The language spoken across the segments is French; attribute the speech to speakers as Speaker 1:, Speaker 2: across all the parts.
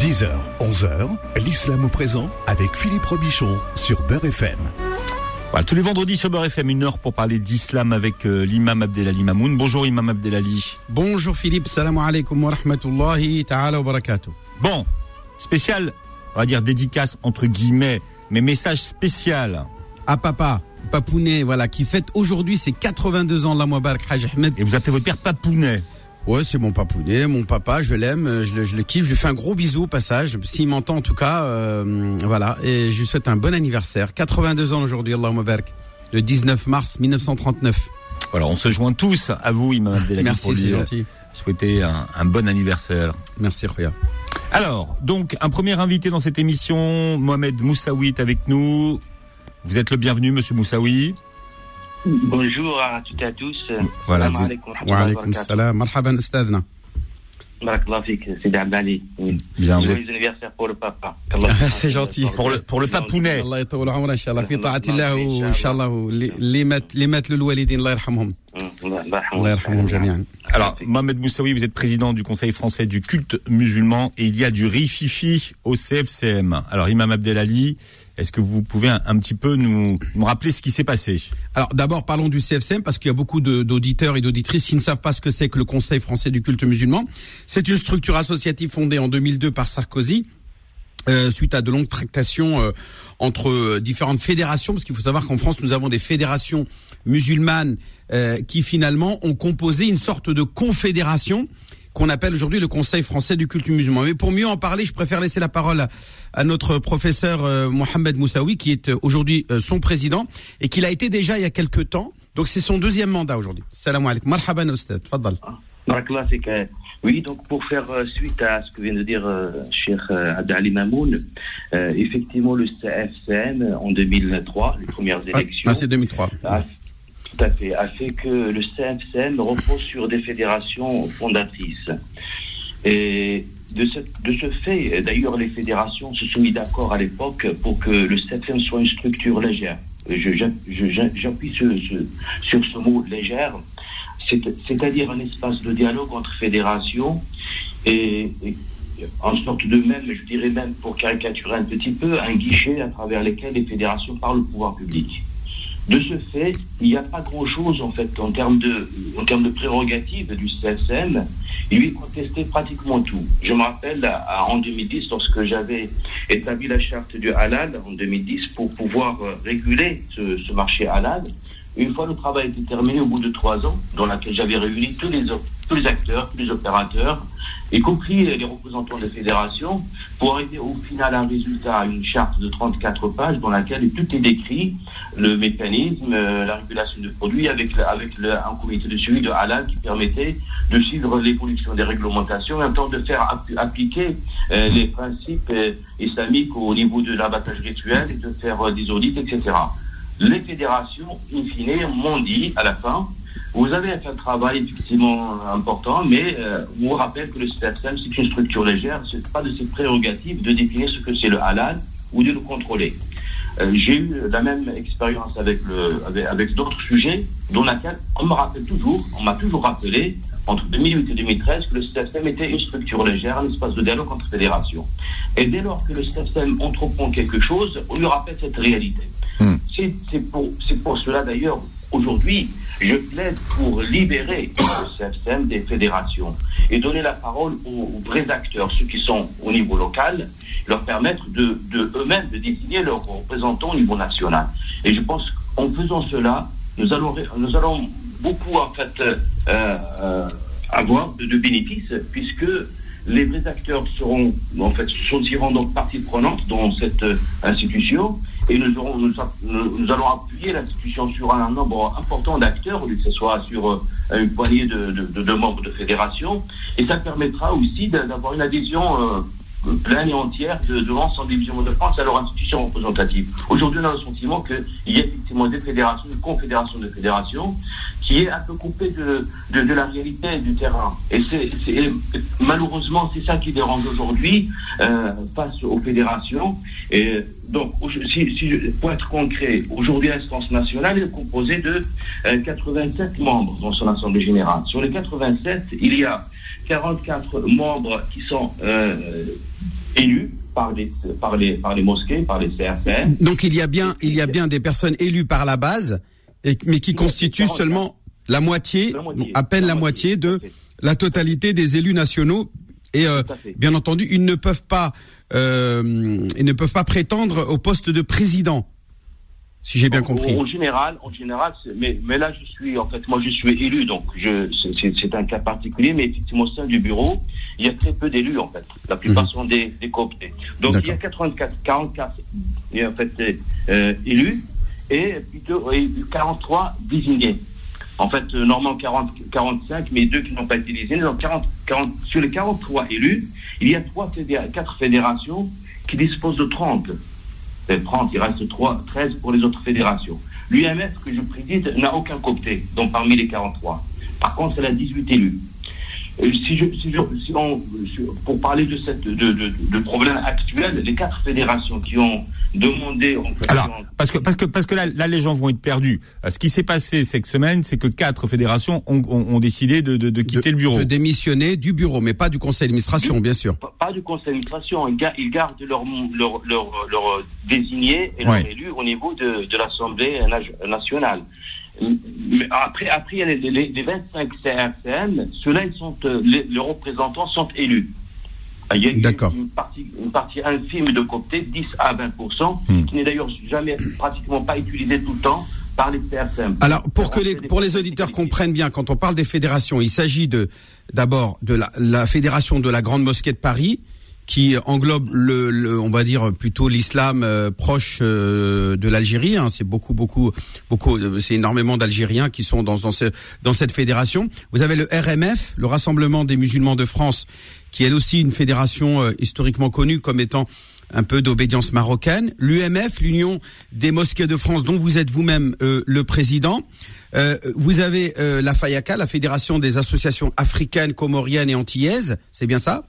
Speaker 1: 10h, 11h, l'islam au présent avec Philippe Robichon sur Beurre FM.
Speaker 2: Voilà, tous les vendredis sur Beurre FM, une heure pour parler d'islam avec euh, l'imam Abdelali Mamoun. Bonjour imam Abdelali.
Speaker 3: Bonjour Philippe, salam alaikum wa rahmatullahi ta'ala wa barakatuh.
Speaker 2: Bon, spécial, on va dire dédicace entre guillemets, mais message spécial.
Speaker 3: À papa, Papounet, voilà, qui fête aujourd'hui ses 82 ans, la Mubarak Haj Ahmed.
Speaker 2: Et vous appelez votre père Papounet.
Speaker 3: Ouais, c'est mon papounet, mon papa, je l'aime, euh, je, le- je le kiffe, je lui fais un gros bisou au passage, s'il m'entend en tout cas, euh, voilà, et je lui souhaite un bon anniversaire. 82 ans aujourd'hui, Allah Mubarak, le 19 mars 1939.
Speaker 2: Voilà, on se joint tous à vous imam Abdelali
Speaker 3: Merci,
Speaker 2: pour
Speaker 3: c'est
Speaker 2: euh,
Speaker 3: gentil.
Speaker 2: souhaiter un, un bon anniversaire.
Speaker 3: Merci Roya.
Speaker 2: Alors, donc, un premier invité dans cette émission, Mohamed Moussaoui est avec nous. Vous êtes le bienvenu, monsieur Moussaoui.
Speaker 4: Bonjour à toutes et à tous.
Speaker 2: Voilà,
Speaker 4: Salam
Speaker 2: vous-
Speaker 4: alaikum wa
Speaker 3: Wa
Speaker 4: rahmatullahi
Speaker 3: alaykum
Speaker 4: wa barakatuh.
Speaker 3: salam, marhaban ustadna.
Speaker 4: Barakallah fik, c'est Abdali. Oui.
Speaker 2: Bien, vous êtes
Speaker 4: Joyeux anniversaire pour le papa.
Speaker 3: C'est gentil.
Speaker 2: pour le, pour le papounet.
Speaker 3: الله يطول عمره ان شاء الله في طاعه الله وان شاء الله اللي مات اللي مات للوالدين الله يرحمهم الله يرحمهم جميعا
Speaker 2: Alors, Mohamed Moussaoui, vous êtes président du Conseil français du culte musulman et il y a du rififi au CFCM. Alors, Imam Abdelali, est-ce que vous pouvez un, petit peu nous, rappeler ce qui s'est passé?
Speaker 3: Alors d'abord parlons du CFCM parce qu'il y a beaucoup d'auditeurs et d'auditrices qui ne savent pas ce que c'est que le Conseil français du culte musulman. C'est une structure associative fondée en 2002 par Sarkozy. euh, suite à de longues tractations euh, entre euh, différentes fédérations, parce qu'il faut savoir qu'en France nous avons des fédérations musulmanes qui finalement ont composé une sorte de confédération qu'on appelle aujourd'hui le Conseil français du culte musulman. Mais pour mieux en parler, je préfère laisser la parole à, à notre professeur euh, Mohamed Moussaoui, qui est euh, aujourd'hui euh, son président et qu'il a été déjà il y a quelques temps. Donc c'est son deuxième mandat aujourd'hui. Salam alaikum. Marhaban ustad. Tfaddal.
Speaker 4: Barakallah fik. euh, Oui, donc pour faire euh, suite à ce que vient de dire euh, Cheikh euh, Abdali Mamoun, effectivement le CFCM en 2003, les premières
Speaker 3: Ah,
Speaker 4: élections,
Speaker 3: ah, c'est 2003.
Speaker 4: a, a fait que le CFCM repose sur des fédérations fondatrices. Et de ce, de ce fait, d'ailleurs, les fédérations se sont mis d'accord à l'époque pour que le CFCM soit une structure légère. J'appuie ce- sur ce mot légère, c'est- c'est-à-dire un espace de dialogue entre fédérations et en sorte de même, je dirais même pour caricaturer un petit peu, un guichet à travers lequel les fédérations parlent au pouvoir public. De ce fait, il n'y a pas grand-chose en fait en termes de en termes de prérogatives du CSM. Il lui contestait pratiquement tout. Je me rappelle en 2010 lorsque j'avais établi la charte du halal en 2010 pour pouvoir euh, réguler ce, ce marché halal. Une fois le travail était terminé au bout de trois ans, dans laquelle j'avais réuni tous les tous les acteurs, tous les opérateurs, y compris les représentants des fédérations, pour arriver au final à un résultat, à une charte de 34 pages dans laquelle tout est décrit, le mécanisme, euh, la régulation des produits, avec, avec le- un comité de suivi de halal qui permettait de suivre l'évolution des réglementations en même temps de faire app- appliquer euh, les principes euh, islamiques au niveau de l'abattage rituel et de faire des audits, etc. Les fédérations, in fine, m'ont dit à la fin, vous avez fait un travail effectivement important, mais euh, vous vous rappelez que le CSM, c'est une structure légère, c'est pas de ses prérogatives de définir ce que c'est le halal ou de le contrôler. Euh, J'ai eu la même expérience avec, le, avec, avec d'autres sujets, dont laquelle on me rappelle toujours, on m'a toujours rappelé, entre 2008 et 2013, que le CSM était une structure légère, un espace de dialogue entre fédérations. Et dès lors que le CSM entreprend quelque chose, on lui rappelle cette réalité.
Speaker 2: Hmm.
Speaker 4: C'est pour, c'est pour cela d'ailleurs, aujourd'hui, je plaide pour libérer le CFCM des fédérations et donner la parole aux, vrais acteurs, ceux qui sont au niveau local, leur permettre de, de eux-mêmes de désigner leurs représentants au niveau national. Et je pense qu'en faisant cela, nous allons, nous allons beaucoup en fait euh, euh, avoir de, bénéfices puisque les vrais acteurs seront en fait se sentiront donc partie prenante dans cette euh, institution et nous, allons appuyer l'institution sur un nombre important d'acteurs, que ce soit sur euh, une poignée de, membres de fédération, et ça permettra aussi d'avoir une adhésion euh, pleine et entière de, de l'ensemble des musulmans de France à leur institution représentative. Aujourd'hui, on a le sentiment qu'il y a effectivement des fédérations, une confédération de fédérations, qui est un peu coupée de, de, de la réalité du terrain. Et c'est, malheureusement, c'est ça qui dérange aujourd'hui euh, face aux fédérations. Et donc, si, si pour être concret, aujourd'hui, l'instance nationale est composée de euh, 87 membres dans son assemblée générale. Sur les 87, il y a 44 membres qui sont euh, par les, par les, par les mosquées, par les CRCN.
Speaker 3: Donc il y a bien, il y a bien des personnes élues par la base, et, mais qui constituent seulement la moitié,
Speaker 4: La moitié.
Speaker 3: à peine la,
Speaker 4: La
Speaker 3: moitié,
Speaker 4: moitié,
Speaker 3: de la totalité des élus nationaux. Et euh, bien entendu, ils ne peuvent pas, euh, ils ne peuvent pas prétendre au poste de président, si j'ai bien
Speaker 4: En-
Speaker 3: compris.
Speaker 4: En, général, en général, mais, mais là, je suis, en fait, moi, je suis élu, donc c'est- un cas particulier, mais effectivement, au sein du bureau, il y a très peu d'élus, en fait. La plupart sont des, des cooptés. Donc, il y a 84, 44, et, en fait, euh, élus, et plutôt et 43 désignés. En fait, euh, normalement 40, 45, mais deux qui n'ont pas été désignés. Donc 40, 40, sur les 43 élus, il y a trois fédérations qui disposent de 30. Euh, 30, il reste 3, 13 pour les autres fédérations. L'UMF que je préside n'a aucun coopté, donc parmi les 43. Par contre, elle a 18 élus. Euh, Si on- pour parler de, cette, de problème actuel, les quatre fédérations qui ont fait,
Speaker 2: Alors, parce que parce que parce que là, là les gens vont être perdus. Euh, Ce qui s'est passé cette semaine, c'est que quatre fédérations ont, ont, ont décidé de, de, de quitter
Speaker 3: de,
Speaker 2: le bureau.
Speaker 3: de démissionner du bureau, mais pas du conseil d'administration, bien sûr.
Speaker 4: pas pas du conseil d'administration, ils, ga- ils gardent leur, leur, leur, leur désigné et
Speaker 2: Ouais.
Speaker 4: leur élu au niveau de, de l'Assemblée na- nationale. Mais après, après, il y a les, les, les 25 CRCN, ceux-là, ils sont, euh, les, les représentants sont élus. Il y a une, partie, une partie infime de cooptés, 10 à 20
Speaker 2: Hmm.
Speaker 4: qui n'est d'ailleurs jamais, pratiquement pas utilisé tout le temps par les.
Speaker 3: Alors, pour que les, pour les auditeurs comprennent bien, quand on parle des fédérations, il s'agit de, d'abord, de la, la fédération de la Grande Mosquée de Paris, qui englobe le, le- on va dire plutôt l'islam euh, proche euh, de l'Algérie. hein. C'est beaucoup, beaucoup, beaucoup. euh, C'est énormément d'Algériens qui sont dans dans, ce- dans cette fédération. Vous avez le RMF, le Rassemblement des musulmans de France, qui est elle aussi une fédération euh, historiquement connue comme étant un peu d'obédience marocaine. L'UMF, l'Union des mosquées de France, dont vous êtes vous-même euh, le président. Euh, vous avez euh, la FAYACA, la Fédération des associations africaines, comoriennes et antillaises. C'est bien ça?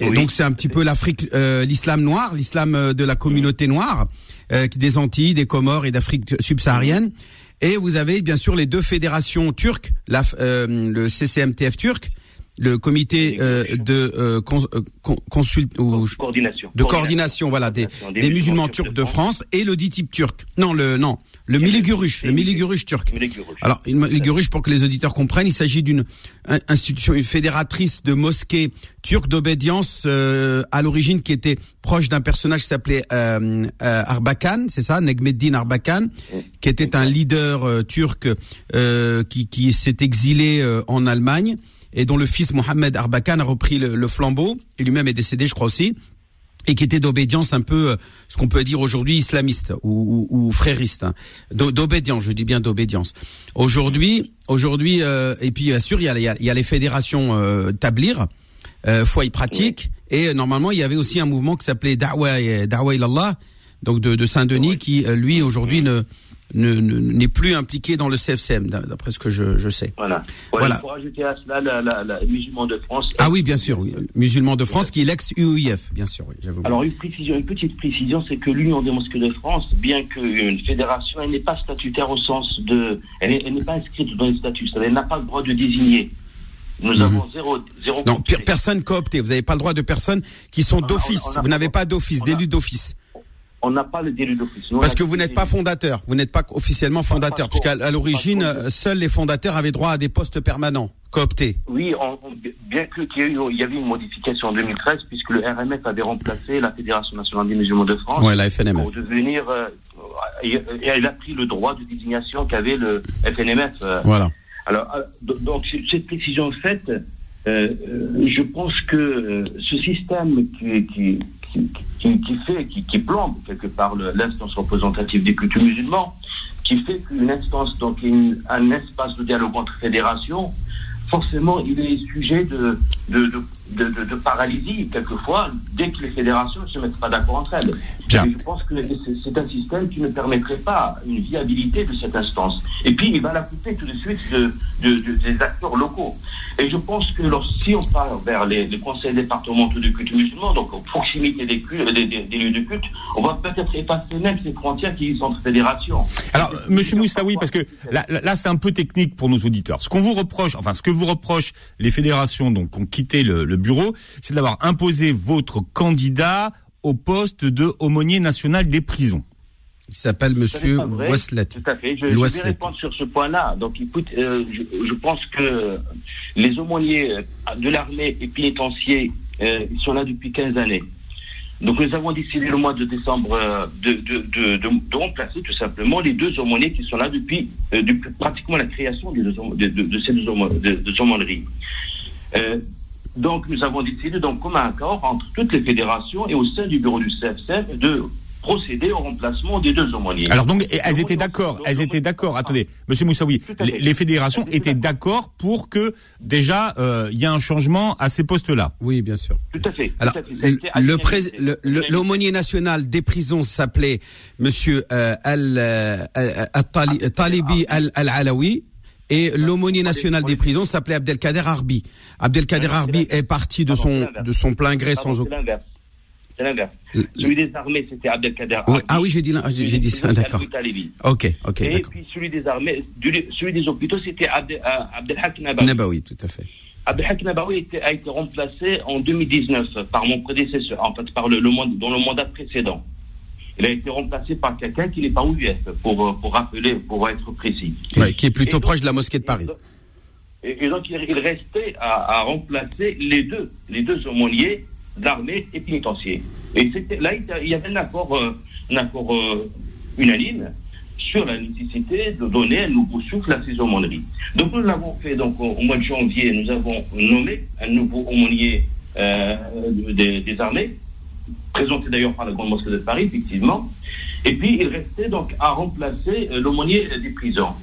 Speaker 3: Et
Speaker 4: Oui.
Speaker 3: donc c'est un petit peu l'Afrique, euh, l'islam noir, l'islam euh, de la communauté noire, euh, des Antilles, des Comores et d'Afrique subsaharienne. Et vous avez bien sûr les deux fédérations turques, la, euh, le CCMTF turc, le comité euh, de euh, cons, euh, con- consult ou
Speaker 4: coordination.
Speaker 3: de coordination, voilà, des, des musulmans turcs de France et le DITIB turc. Non, le non, le Miligurush, le Miligurush turc. Alors, Miligurush, pour que les auditeurs comprennent, il s'agit d'une un- institution, une fédératrice de mosquées turques d'obédience euh, à l'origine qui était proche d'un personnage qui s'appelait euh, euh, Arbakan, c'est ça, Negmeddin Arbakan, qui était un leader turc euh, qui, qui s'est exilé euh, en Allemagne et dont le fils Mohamed Arbakan a repris le, le flambeau et lui-même est décédé, je crois aussi et qui était d'obédience un peu euh, ce qu'on peut dire aujourd'hui islamiste ou, ou, ou frériste, hein. D'o- d'obédience, je dis bien d'obédience. Aujourd'hui, aujourd'hui, euh, et puis bien sûr, il y a, il y les fédérations euh, Tablir, euh, foi pratique, et normalement il y avait aussi un mouvement qui s'appelait Da'wa, Da'wa ilallah, donc de, de Saint-Denis, qui lui aujourd'hui ne ne- ne- n'est plus impliqué dans le CFCM, d'a- d'après ce que je, je sais.
Speaker 4: Voilà.
Speaker 3: Voilà.
Speaker 4: Voilà. Pour ajouter à cela, la, la, la, les musulmans de France.
Speaker 3: Ah oui, bien sûr, oui. musulman de France, qui est l'ex-UOIF, bien sûr. Oui.
Speaker 4: Alors une précision, une petite précision, c'est que l'Union des mosquées de France, bien qu'une fédération, elle n'est pas statutaire au sens de, elle est- elle n'est pas inscrite dans les statuts, elle n'a pas le droit de désigner. Nous
Speaker 3: Mhm.
Speaker 4: avons zéro, zéro.
Speaker 3: Non, personne coopté. Vous n'avez pas le droit de personnes qui sont
Speaker 4: On a-
Speaker 3: d'office. Vous n'avez
Speaker 4: pas-
Speaker 3: d'office,
Speaker 4: on a-
Speaker 3: d'élu d'office.
Speaker 4: On n'a pas le délit d'office.
Speaker 3: Parce que vous n'êtes pas fondateur. Vous n'êtes pas officiellement fondateur. Puisqu'à l'origine, euh, seuls les fondateurs avaient droit à des postes permanents, cooptés.
Speaker 4: Oui, on- on- bien que qu'il y, eu- y avait une modification en 2013, puisque le RMF avait remplacé la Fédération nationale des musulmans de France.
Speaker 3: Ouais, la FNMF.
Speaker 4: pour devenir. euh, et, et elle a pris le droit de désignation qu'avait le FNMF. euh.
Speaker 3: Voilà.
Speaker 4: Alors, euh, do- donc, cette précision faite, euh, je pense que ce système qui, qui, qui, fait, qui, plombe quelque part l'instance représentative des cultes musulmans, qui fait qu'une instance, donc une- un espace de dialogue entre fédérations, forcément, il est sujet de, de, de, de, de- paralysie, quelquefois, dès que les fédérations ne se mettent pas d'accord entre elles.
Speaker 2: Bien.
Speaker 4: Et je pense que c'est un système qui ne permettrait pas une viabilité de cette instance. Et puis, il va la couper tout de suite de, de- de- des acteurs locaux. Et je pense que lors- si on part vers les, les conseils départementaux de culte musulman, donc en proximité des, cultes, des, des- des lieux de culte, on va peut-être effacer même ces frontières qui sont entre fédérations.
Speaker 2: Alors, Monsieur Moussaoui, parce que là, là, là, c'est un peu technique pour nos auditeurs. Ce qu'on vous reproche, enfin, ce que vous reproche les fédérations donc qui ont quitté le, le bureau, c'est d'avoir imposé votre candidat au poste de aumônier national des prisons.
Speaker 3: Il s'appelle Monsieur Weslett.
Speaker 4: Tout à fait. Je, je vais répondre sur ce point-là. Donc, écoute, euh, je, je, pense que les aumôniers de l'armée et pénitenciers, euh, ils sont là depuis 15 années. Donc, nous avons décidé le mois de décembre euh, de, de, de, de, remplacer tout simplement les deux aumôniers qui sont là depuis, euh, depuis pratiquement la création de, ces deux, aumôneries. Donc, nous avons décidé, donc, comme un accord entre toutes les fédérations et au sein du bureau du CFCF de procéder au remplacement des deux aumôniers.
Speaker 2: Alors donc, elles étaient d'accord, elles étaient d'accord. Attendez, Monsieur Moussaoui, les, fédérations étaient d'accord pour que déjà euh, il y ait un changement à ces postes-là.
Speaker 3: Oui, bien sûr.
Speaker 4: Tout à fait.
Speaker 3: Alors, le, l'aumônier national des prisons s'appelait Monsieur euh, Al, euh, Talibi Al Alawi. Et l'aumônier national des prisons s'appelait Abdelkader Arbi. Abdelkader Arbi est parti de son de son plein gré sans aucun.
Speaker 4: C'est l'inverse. Celui des armées, c'était Abdelkader.
Speaker 3: Oui, ah oui, j'ai dit, j'ai dit ça, d'accord. Ok, ok.
Speaker 4: Et puis celui des armées, celui des hôpitaux, c'était euh, Abdelhak Nabawi.
Speaker 3: Nabawi, tout à fait.
Speaker 4: Abdelhak Nabawi a été remplacé en 2019 par mon prédécesseur, en fait, par le, le, dans le mandat précédent. Il a été remplacé par quelqu'un qui n'est pas OUF, pour, euh, pour rappeler, pour être précis.
Speaker 3: Ouais, qui est plutôt proche de la mosquée de Paris.
Speaker 4: Et, donc, il, restait à, à remplacer les deux, les deux aumôniers d'armée et pénitentiaire. Et c'était là, il y avait un accord, euh, un accord euh, unanime sur la nécessité de donner un nouveau souffle à ces aumôneries. Donc nous l'avons fait donc au, mois de janvier, nous avons nommé un nouveau aumônier euh, des, des, armées, présenté d'ailleurs par la Grande Mosquée de Paris, effectivement. Et puis il restait donc à remplacer l'aumônier des prisons.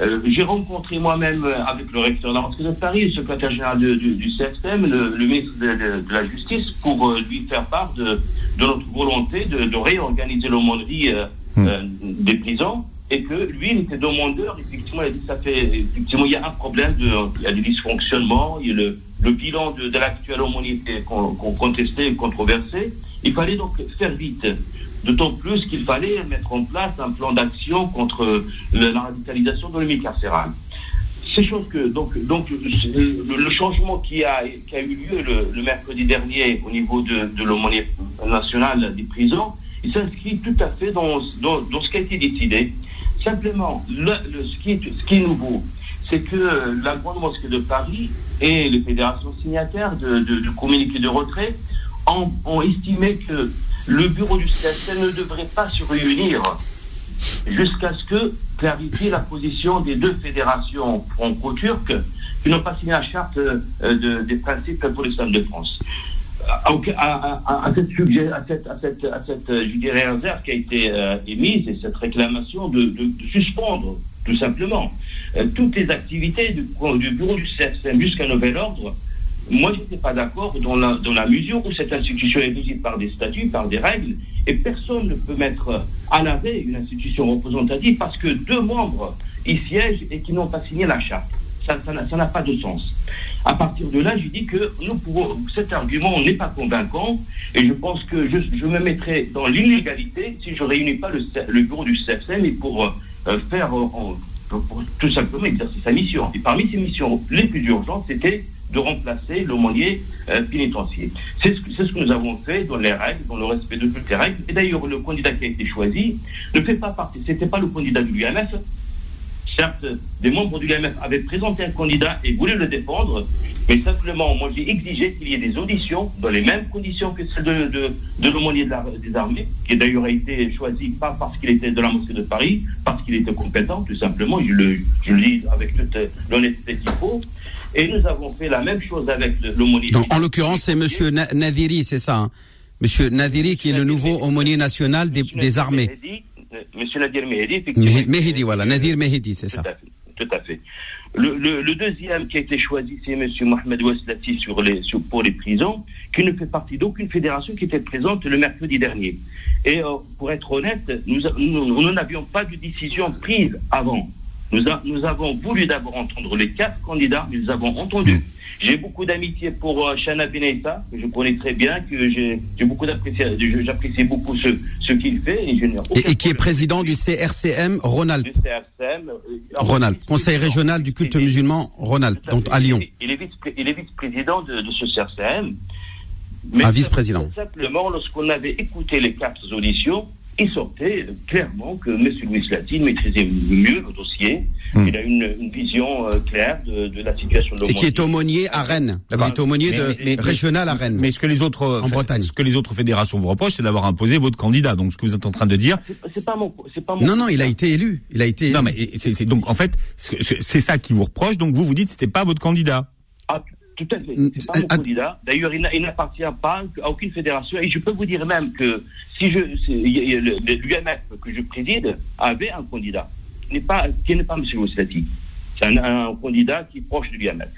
Speaker 4: Euh, j'ai rencontré moi-même euh, avec le recteur de de Paris, le secrétaire général du, du, CFM, le, ministre de, la Justice, pour euh, lui faire part de, notre volonté de, réorganiser l'aumônerie hmm. des prisons et que lui, il était demandeur, effectivement, il a dit ça fait, effectivement, il y a un problème, de, il y a des dysfonctionnements, il y a le, le bilan de, l'actuelle aumônerie qu'on contestait et controversé. Il fallait donc faire vite. D'autant plus qu'il fallait mettre en place un plan d'action contre la radicalisation de milieu carcéral. C'est chose que donc donc le, changement qui a qui a eu lieu le, mercredi dernier au niveau de, de l'aumônier national des prisons, il s'inscrit tout à fait dans, dans, dans, ce qui a été décidé. Simplement, le, ce, qui est, ce qui nouveau, c'est que la Grande Mosquée de Paris et les fédérations signataires de, de, de communiqué de retrait ont, estimé que le bureau du CSL ne devrait pas se réunir jusqu'à ce que clarifie la position des deux fédérations franco-turques qui n'ont pas signé la charte euh, des principes pour l'islam de France. À, à, cette, à, cette, à, cette, à cette réserve qui a été euh, émise et cette réclamation de, suspendre tout simplement euh, toutes les activités du, bureau du CSM jusqu'à nouvel ordre moi, je n'étais pas d'accord dans la, dans la mesure où cette institution est régie par des statuts, par des règles, et personne ne peut mettre à l'arrêt une institution représentative parce que deux membres y siègent et qui n'ont pas signé la charte. Ça n'a pas de sens. À partir de là, je dis que nous pouvons, cet argument n'est pas convaincant et je pense que je, me mettrais dans l'illégalité si je ne réunis pas le, le, bureau du CFM et pour euh, faire, euh, pour tout simplement exercer sa mission. Et parmi ces missions les plus urgentes, c'était de remplacer l'aumônier euh, pénitentiaire. C'est ce, que nous avons fait dans les règles, dans le respect de toutes les règles. Et d'ailleurs, le candidat qui a été choisi ne fait pas partie, c'était pas le candidat de l'UMF. Certes, des membres du l'UMF avaient présenté un candidat et voulaient le défendre, mais simplement, moi j'ai exigé qu'il y ait des auditions dans les mêmes conditions que celles de, de, de l'aumônier des armées, qui d'ailleurs a été choisi pas parce qu'il était de la mosquée de Paris, parce qu'il était compétent, tout simplement, je le, je le dis avec toute l'honnêteté qu'il faut. Et nous avons fait la même chose avec l'aumônier.
Speaker 3: En l'occurrence, c'est Monsieur Nadiri, c'est ça hein? Monsieur Nadiri, qui est le nouveau aumônier national des, des armées.
Speaker 4: Monsieur Nadir Mehdi,
Speaker 3: Mehdi, voilà, Nadir Mehdi, c'est ça.
Speaker 4: Tout à fait. Le, le, le, deuxième qui a été choisi, c'est Monsieur Mohamed Ouaslati sur les, sur, pour les prisons, qui ne fait partie d'aucune fédération qui était présente le mercredi dernier. Et euh, pour être honnête, nous nous n'avions pas de décision prise avant. Nous, nous avons voulu d'abord entendre les quatre candidats, nous avons entendu. Mm. J'ai beaucoup d'amitié pour euh, Shana Beneita, que je connais très bien, que j'ai beaucoup j'apprécie beaucoup ce, ce qu'il fait.
Speaker 3: Et, et, et qui est président du CRCM Ronald. Du CRCM. Euh, Ronald, Conseil régional du culte musulman Ronald, donc à Lyon.
Speaker 4: Il est vice-président de, de, ce CRCM.
Speaker 3: un vice-président.
Speaker 4: Simplement, lorsqu'on avait écouté les quatre auditions, il sortait clairement que M. Louis Latine maîtrisait mieux le dossier. Hmm. Il a une, vision euh, claire de, la situation de
Speaker 3: Et qui est aumônier à Rennes. Il est aumônier de, régional à Rennes.
Speaker 2: Mais ce que les autres,
Speaker 3: en Bretagne.
Speaker 2: Ce que les autres fédérations vous reprochent, c'est d'avoir imposé votre candidat. Donc ce que vous êtes en train de dire.
Speaker 4: C'est pas mon, pas
Speaker 3: Non, non, il a été élu. Il a été.
Speaker 2: Non, mais c'est donc en fait, c'est ça qui vous reproche. Donc vous vous dites, c'était pas votre candidat.
Speaker 4: Ah, tout à fait. C'est pas mon candidat. D'ailleurs, il n'appartient pas à aucune fédération. Et je peux vous dire même que si je, l'UMF que je préside avait un candidat qui n'est pas, qui n'est pas M. Oslati. C'est un, candidat qui est proche de l'UMF.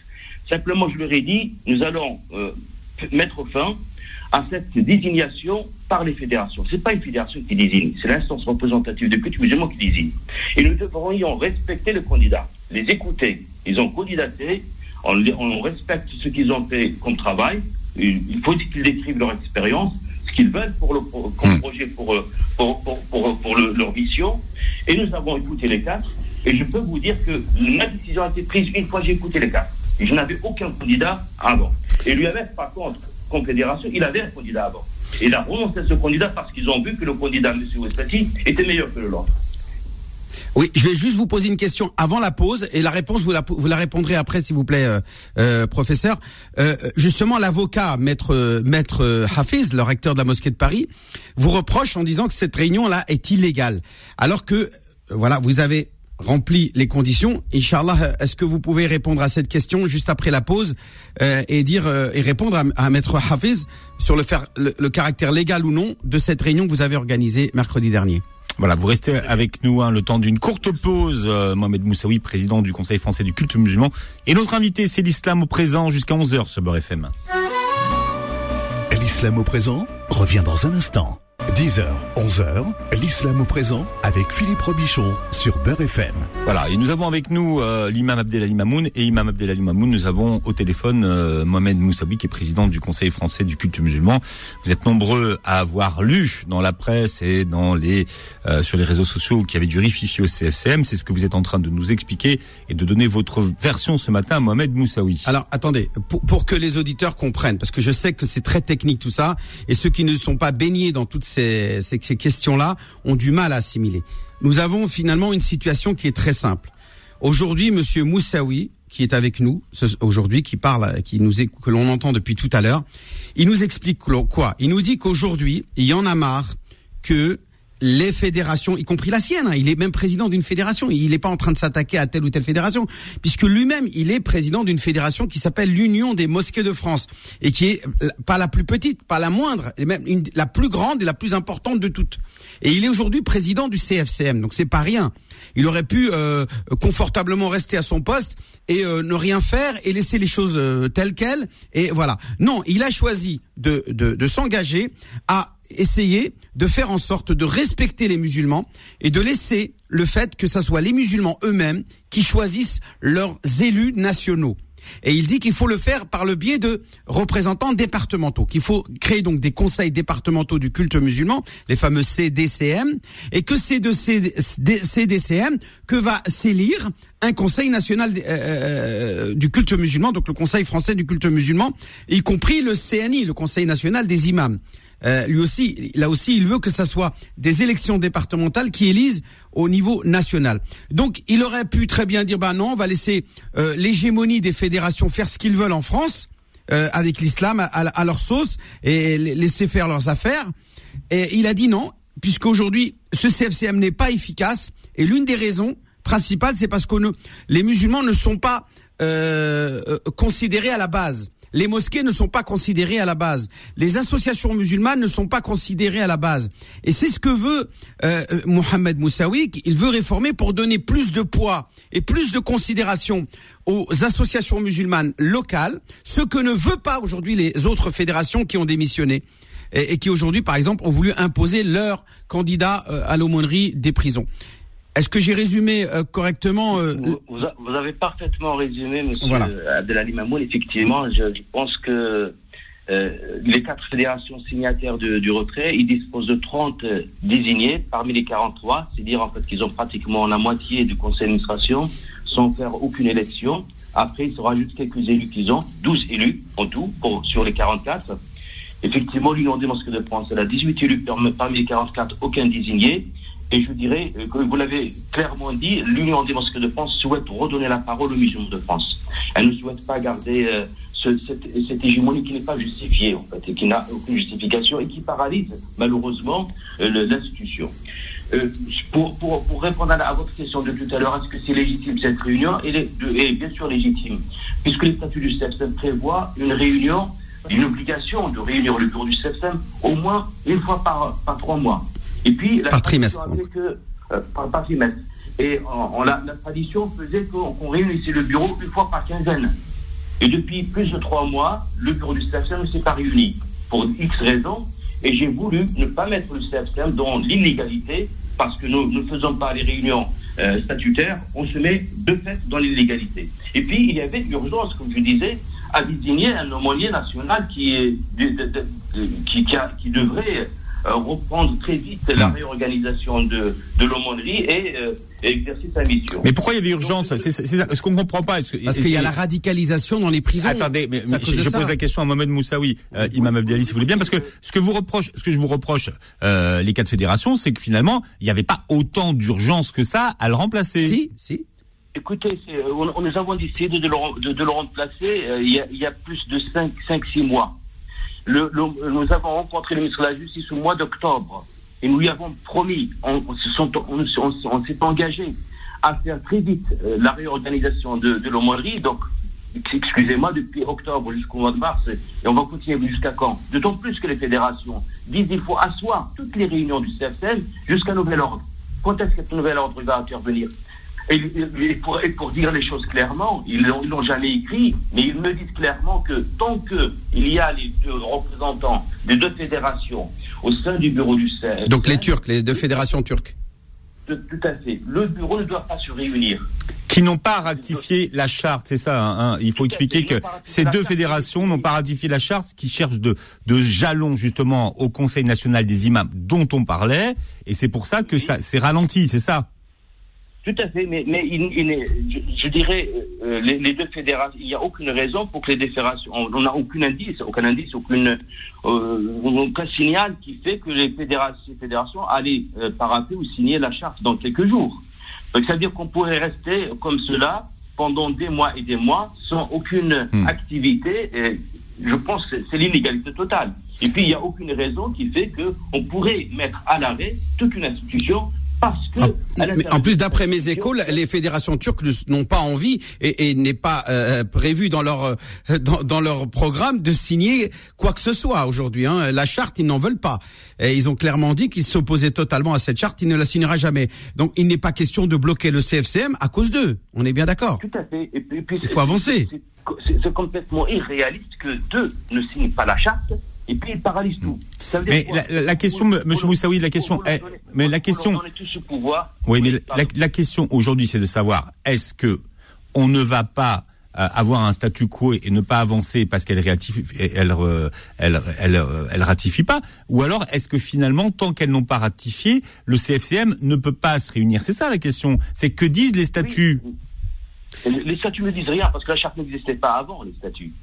Speaker 4: Simplement, je leur ai dit, nous allons euh, mettre fin à cette désignation par les fédérations. Ce n'est pas une fédération qui désigne, c'est l'instance représentative de culte musulman qui désigne. Et nous devrions respecter le candidat, les écouter. Ils ont candidaté, on, respecte ce qu'ils ont fait comme travail. Il faut qu'ils décrivent leur expérience, ce qu'ils veulent pour le comme hmm. projet pour, euh, pour, pour, pour leur mission. Et nous avons écouté les quatre. Et je peux vous dire que ma décision a été prise une fois j'ai écouté les quatre. Je n'avais aucun candidat avant. Et l'UMF, par contre, Confédération, il avait un candidat avant. Et il a renoncé à ce candidat parce qu'ils ont vu que le candidat, M. Westati, était meilleur que le leur.
Speaker 3: Oui, je vais juste vous poser une question avant la pause et la réponse vous la, vous la répondrez après s'il vous plaît, euh, euh, professeur. Euh, justement, l'avocat maître maître Hafiz, le recteur de la mosquée de Paris, vous reproche en disant que cette réunion là est illégale, alors que voilà, vous avez rempli les conditions. Inch'Allah, est-ce que vous pouvez répondre à cette question juste après la pause et dire et répondre à, à maître Hafiz sur le, faire, le caractère légal ou non de cette réunion que vous avez organisée mercredi dernier?
Speaker 2: Voilà, vous restez avec nous hein, le temps d'une courte pause. Euh, Mohamed Moussaoui, président du Conseil français du culte musulman. Et notre invité, c'est l'islam au présent jusqu'à 11h sur Beurre FM.
Speaker 1: L'islam au présent revient dans un instant. 10h, 11h, l'islam au présent avec Philippe Robichon sur Beurre FM.
Speaker 2: Voilà, et nous avons avec nous euh, l'imam Abdelali Mamoun et imam Abdelali Mamoun, nous avons au téléphone euh, Mohamed Moussaoui qui est président du Conseil français du culte musulman. Vous êtes nombreux à avoir lu dans la presse et dans les euh, sur les réseaux sociaux qu'il y avait du rififi au CFCM, c'est ce que vous êtes en train de nous expliquer et de donner votre version ce matin à Mohamed Moussaoui.
Speaker 3: Alors attendez, pour, pour que les auditeurs comprennent parce que je sais que c'est très technique tout ça et ceux qui ne sont pas baignés dans toutes ces ces, questions-là ont du mal à assimiler. Nous avons finalement une situation qui est très simple. Aujourd'hui, Monsieur Moussaoui, qui est avec nous aujourd'hui, qui parle, qui nous que l'on entend depuis tout à l'heure, il nous explique quoi? Il nous dit qu'aujourd'hui, il y en a marre que les fédérations, y compris la sienne, hein, il est même président d'une fédération, il n'est pas en train de s'attaquer à telle ou telle fédération, puisque lui-même, il est président d'une fédération qui s'appelle l'Union des mosquées de France, et qui est pas la plus petite, pas la moindre, et même la plus grande et la plus importante de toutes. Et il est aujourd'hui président du CFCM, donc c'est pas rien. Il aurait pu euh, confortablement rester à son poste et euh, ne rien faire et laisser les choses euh, telles quelles. Et voilà. Non, il a choisi de, de, de s'engager à essayer de faire en sorte de respecter les musulmans et de laisser le fait que ce soit les musulmans eux-mêmes qui choisissent leurs élus nationaux. Et il dit qu'il faut le faire par le biais de représentants départementaux, qu'il faut créer donc des conseils départementaux du culte musulman, les fameux CDCM, et que c'est de CDCM que va s'élire un conseil national euh, euh, du culte musulman, donc le conseil français du culte musulman, y compris le CNI, le conseil national des imams. Euh, lui aussi, là aussi, il veut que ça soit des élections départementales qui élisent au niveau national. Donc, il aurait pu très bien dire, bah non, on va laisser euh, l'hégémonie des fédérations faire ce qu'ils veulent en France, euh, avec l'islam à, à, leur sauce, et laisser faire leurs affaires. Et il a dit non, puisqu'aujourd'hui, ce CFCM n'est pas efficace, et l'une des raisons principales, c'est parce que les musulmans ne sont pas considérés à la base. Les mosquées ne sont pas considérées à la base. Les associations musulmanes ne sont pas considérées à la base. Et c'est ce que veut euh, euh Mohamed Moussaoui. Il veut réformer pour donner plus de poids et plus de considération aux associations musulmanes locales, ce que ne veut pas aujourd'hui les autres fédérations qui ont démissionné et, qui aujourd'hui, par exemple, ont voulu imposer leur candidat euh, à l'aumônerie des prisons. Est-ce que j'ai résumé euh, correctement
Speaker 4: euh, vous, avez parfaitement résumé, Monsieur voilà. Abdelali Mamoun. Effectivement, je, pense que euh, les quatre fédérations signataires du retrait, ils disposent de 30 désignés parmi les 43, c'est-à-dire en fait qu'ils ont pratiquement la moitié du conseil d'administration sans faire aucune élection. Après, il se rajoute quelques élus qu'ils ont, 12 élus en tout pour, sur les 44. Effectivement, l'Union des mosquées de France, elle a 18 élus parmi les 44, aucun désigné. Et je dirais, que vous l'avez clairement dit, l'Union mosquées de France souhaite redonner la parole aux musulmans de France. Elle ne souhaite pas garder cette, hégémonie qui n'est pas justifiée, en fait, et qui n'a aucune justification et qui paralyse malheureusement euh, l'institution. Euh, pour, répondre à, votre question de tout à l'heure, est-ce que c'est légitime cette réunion? Elle est, bien sûr légitime, puisque les statuts du CFSM prévoient une réunion, une obligation de réunir le bureau du CFSM au moins une fois par trois mois.
Speaker 3: Et puis, la par trimestre.
Speaker 4: Que, euh, par, trimestre. Et la, tradition faisait qu'on réunissait le bureau une fois par quinzaine. Et depuis plus de trois mois, le bureau du CFCM ne s'est pas réuni pour X raisons. Et j'ai voulu ne pas mettre le CFCM dans l'illégalité parce que nous ne faisons pas les réunions euh, statutaires. On se met de fait dans l'illégalité. Et puis, il y avait urgence, comme je disais, à désigner un aumônier national qui, est, qui, qui devrait reprendre très vite la réorganisation de, de l'aumônerie et, euh, exercer sa mission.
Speaker 2: Mais pourquoi il y avait urgence C'est ce qu'on ne comprend pas.
Speaker 3: Parce qu'il y a la radicalisation dans les prisons.
Speaker 2: Attendez, mais, je, pose la question à Mohamed Moussaoui, euh, Imam Abdelali, si vous voulez bien, parce que ce que vous reproche, ce que je vous reproche, euh, les quatre fédérations, c'est que finalement, il n'y avait pas autant d'urgence que ça à le remplacer.
Speaker 3: Si, si.
Speaker 4: Écoutez, on, nous avons décidé de le, de, de le remplacer il, y a, il, y a, plus de 5-6 mois nous avons rencontré le ministre de la Justice au mois d'octobre et nous lui avons promis, on, s'est engagé à faire très vite euh, la réorganisation de, l'aumônerie. Donc, excusez-moi, depuis octobre jusqu'au mois de mars, et on va continuer jusqu'à quand? D'autant plus que les fédérations disent qu'il faut asseoir toutes les réunions du CFCL jusqu'à nouvel ordre. Quand est-ce que ce nouvel ordre va intervenir? Et, pour, pour, dire les choses clairement, ils n'ont jamais écrit, mais ils me disent clairement que tant qu'il y a les deux représentants des deux fédérations au sein du bureau du CEF.
Speaker 3: Donc les Turcs, les deux fédérations turques.
Speaker 4: Tout, à fait. Le bureau ne doit pas se réunir.
Speaker 2: Qui n'ont pas ratifié la charte, c'est ça. Hein, hein. Il faut expliquer que ces deux fédérations n'ont pas ratifié la charte, qui cherchent de, de jalons justement au Conseil national des imams dont on parlait, et c'est pour ça que ça s'est ralenti, c'est ça?
Speaker 4: Tout à fait, mais, mais il, je, dirais, euh, les, deux fédérations, il n'y a aucune raison pour que les fédérations, on n'a aucun indice, aucun indice, aucune, euh, aucun signal qui fait que les fédérations, fédérations allaient euh, ou signer la charte dans quelques jours. Donc, c'est-à-dire qu'on pourrait rester comme cela pendant des mois et des mois sans aucune hmm. activité. Et je pense que c'est l'inégalité totale. Et puis, il n'y a aucune raison qui fait qu'on pourrait mettre à l'arrêt toute une institution parce que.
Speaker 3: Ah, en plus, d'après mes écoles, les fédérations turques n'ont pas envie et, et n'est pas euh, prévu dans leur euh, dans, dans, leur programme de signer quoi que ce soit aujourd'hui. Hein. La charte, ils n'en veulent pas. Et ils ont clairement dit qu'ils s'opposaient totalement à cette charte. Ils ne la signera jamais. Donc, il n'est pas question de bloquer le CFCM à cause d'eux. On est bien d'accord.
Speaker 4: Tout à fait. Et puis,
Speaker 3: il faut avancer.
Speaker 4: C'est complètement irréaliste que deux ne signent pas la charte et puis ils paralysent tout.
Speaker 2: mais la, question, Monsieur Moussaoui, la question, est, mais la question, oui, mais la, question aujourd'hui, c'est de savoir est-ce que on ne va pas euh, avoir un statu quo et ne pas avancer parce qu'elle ratifie, elle, elle, elle, euh, elle, ratifie pas, ou alors est-ce que finalement, tant qu'elles n'ont pas ratifié, le CFCM ne peut pas se réunir? C'est ça la question. C'est que disent les statuts
Speaker 4: Les statuts ne disent rien parce que la charte n'existait pas avant les statuts.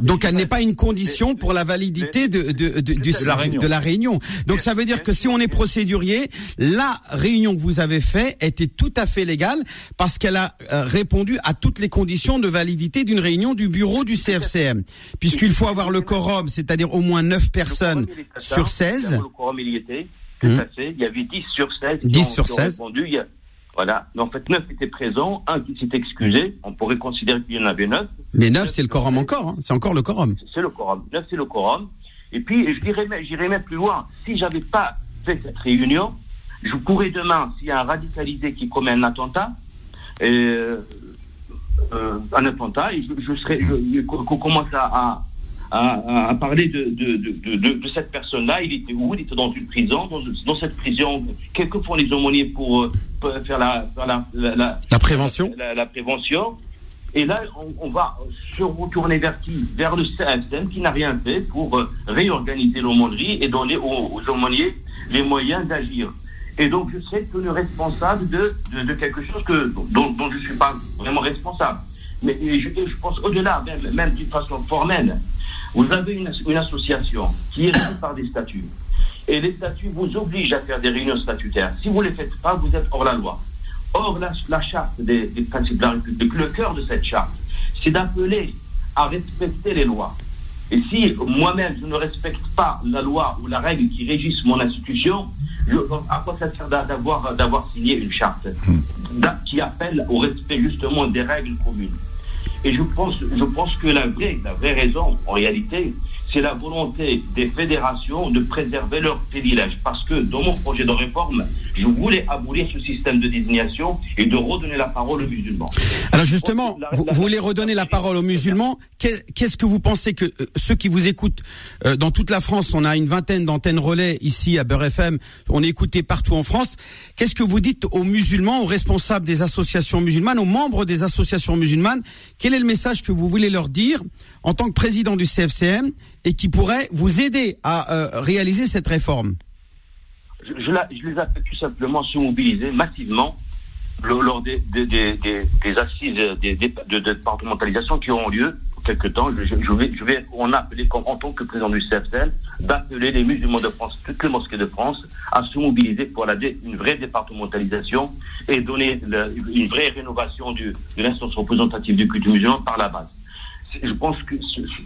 Speaker 3: Donc elle n'est pas une condition pour la validité de, de, de, de, la, réunion. Donc ça veut dire que si on est procédurier, la réunion que vous avez faite était tout à fait légale parce qu'elle a euh, répondu à toutes les conditions de validité d'une réunion du bureau du CFCM. Puisqu'il faut avoir le quorum, c'est-à-dire au moins 9 personnes sur 16.
Speaker 4: Le quorum, il y était. Tout hum. Il y avait 10 sur 16.
Speaker 3: 10 sur 16.
Speaker 4: Voilà. en fait, neuf étaient présents, un qui s'est excusé. On pourrait considérer qu'il y en avait neuf.
Speaker 3: Mais neuf, c'est le quorum encore. Hein. C'est encore le quorum.
Speaker 4: C'est le quorum. Neuf, c'est le quorum. Et puis, je dirais, j'irais même plus loin. Si j'avais pas fait cette réunion, je pourrais demain, s'il y a un radicalisé qui commet un attentat, euh, euh, un attentat, et je, serais, qu'on commence à à, parler de, de, de, de cette personne-là. Il était où? Il était dans une prison. Dans, dans cette prison, quelques font les aumôniers pour, pour faire, la, la,
Speaker 3: la, la, prévention?
Speaker 4: la, prévention. Et là, on, va se retourner vers qui? Vers le CFM qui n'a rien fait pour euh, réorganiser l'aumônerie et donner aux, aumôniers les moyens d'agir. Et donc, je serais tenu responsable de, de, quelque chose que, dont, dont je ne suis pas vraiment responsable. Mais je, je pense au-delà, même, même d'une façon formelle Vous avez une, une association qui est régie par des statuts. Et les statuts vous obligent à faire des réunions statutaires. Si vous ne les faites pas, vous êtes hors la loi. Or, la, la charte des, des, principes de la République, le cœur de cette charte, c'est d'appeler à respecter les lois. Et si moi-même, je ne respecte pas la loi ou la règle qui régisse mon institution, je, à quoi ça sert d'avoir, d'avoir signé une charte? Qui appelle au respect justement des règles communes Et je pense, je pense que la vraie, la vraie raison, en réalité, c'est la volonté des fédérations de préserver leurs privilèges. Parce que dans mon projet de réforme, je voulais abolir ce système de désignation et de redonner la parole aux musulmans.
Speaker 3: Alors justement, vous, voulez redonner la parole aux musulmans. Qu'est-ce que vous pensez que euh, ceux qui vous écoutent euh, dans toute la France, on a une vingtaine d'antennes relais ici à Beurre FM, on est écouté partout en France. Qu'est-ce que vous dites aux musulmans, aux responsables des associations musulmanes, aux membres des associations musulmanes? Quel est le message que vous voulez leur dire en tant que président du CFCM et qui pourrait vous aider à euh, réaliser cette réforme?
Speaker 4: Je, je, la, je, les appelle tout simplement se mobiliser massivement lors des, des, des, des assises de départementalisation qui auront lieu quelque temps. Je, je, vais, je vais, on a appelé, en tant que président du CFCL, d'appeler les musulmans de France, toutes les mosquées de France, à se mobiliser pour la une vraie départementalisation et donner une vraie rénovation du, de l'instance représentative du culte musulman par la base je pense que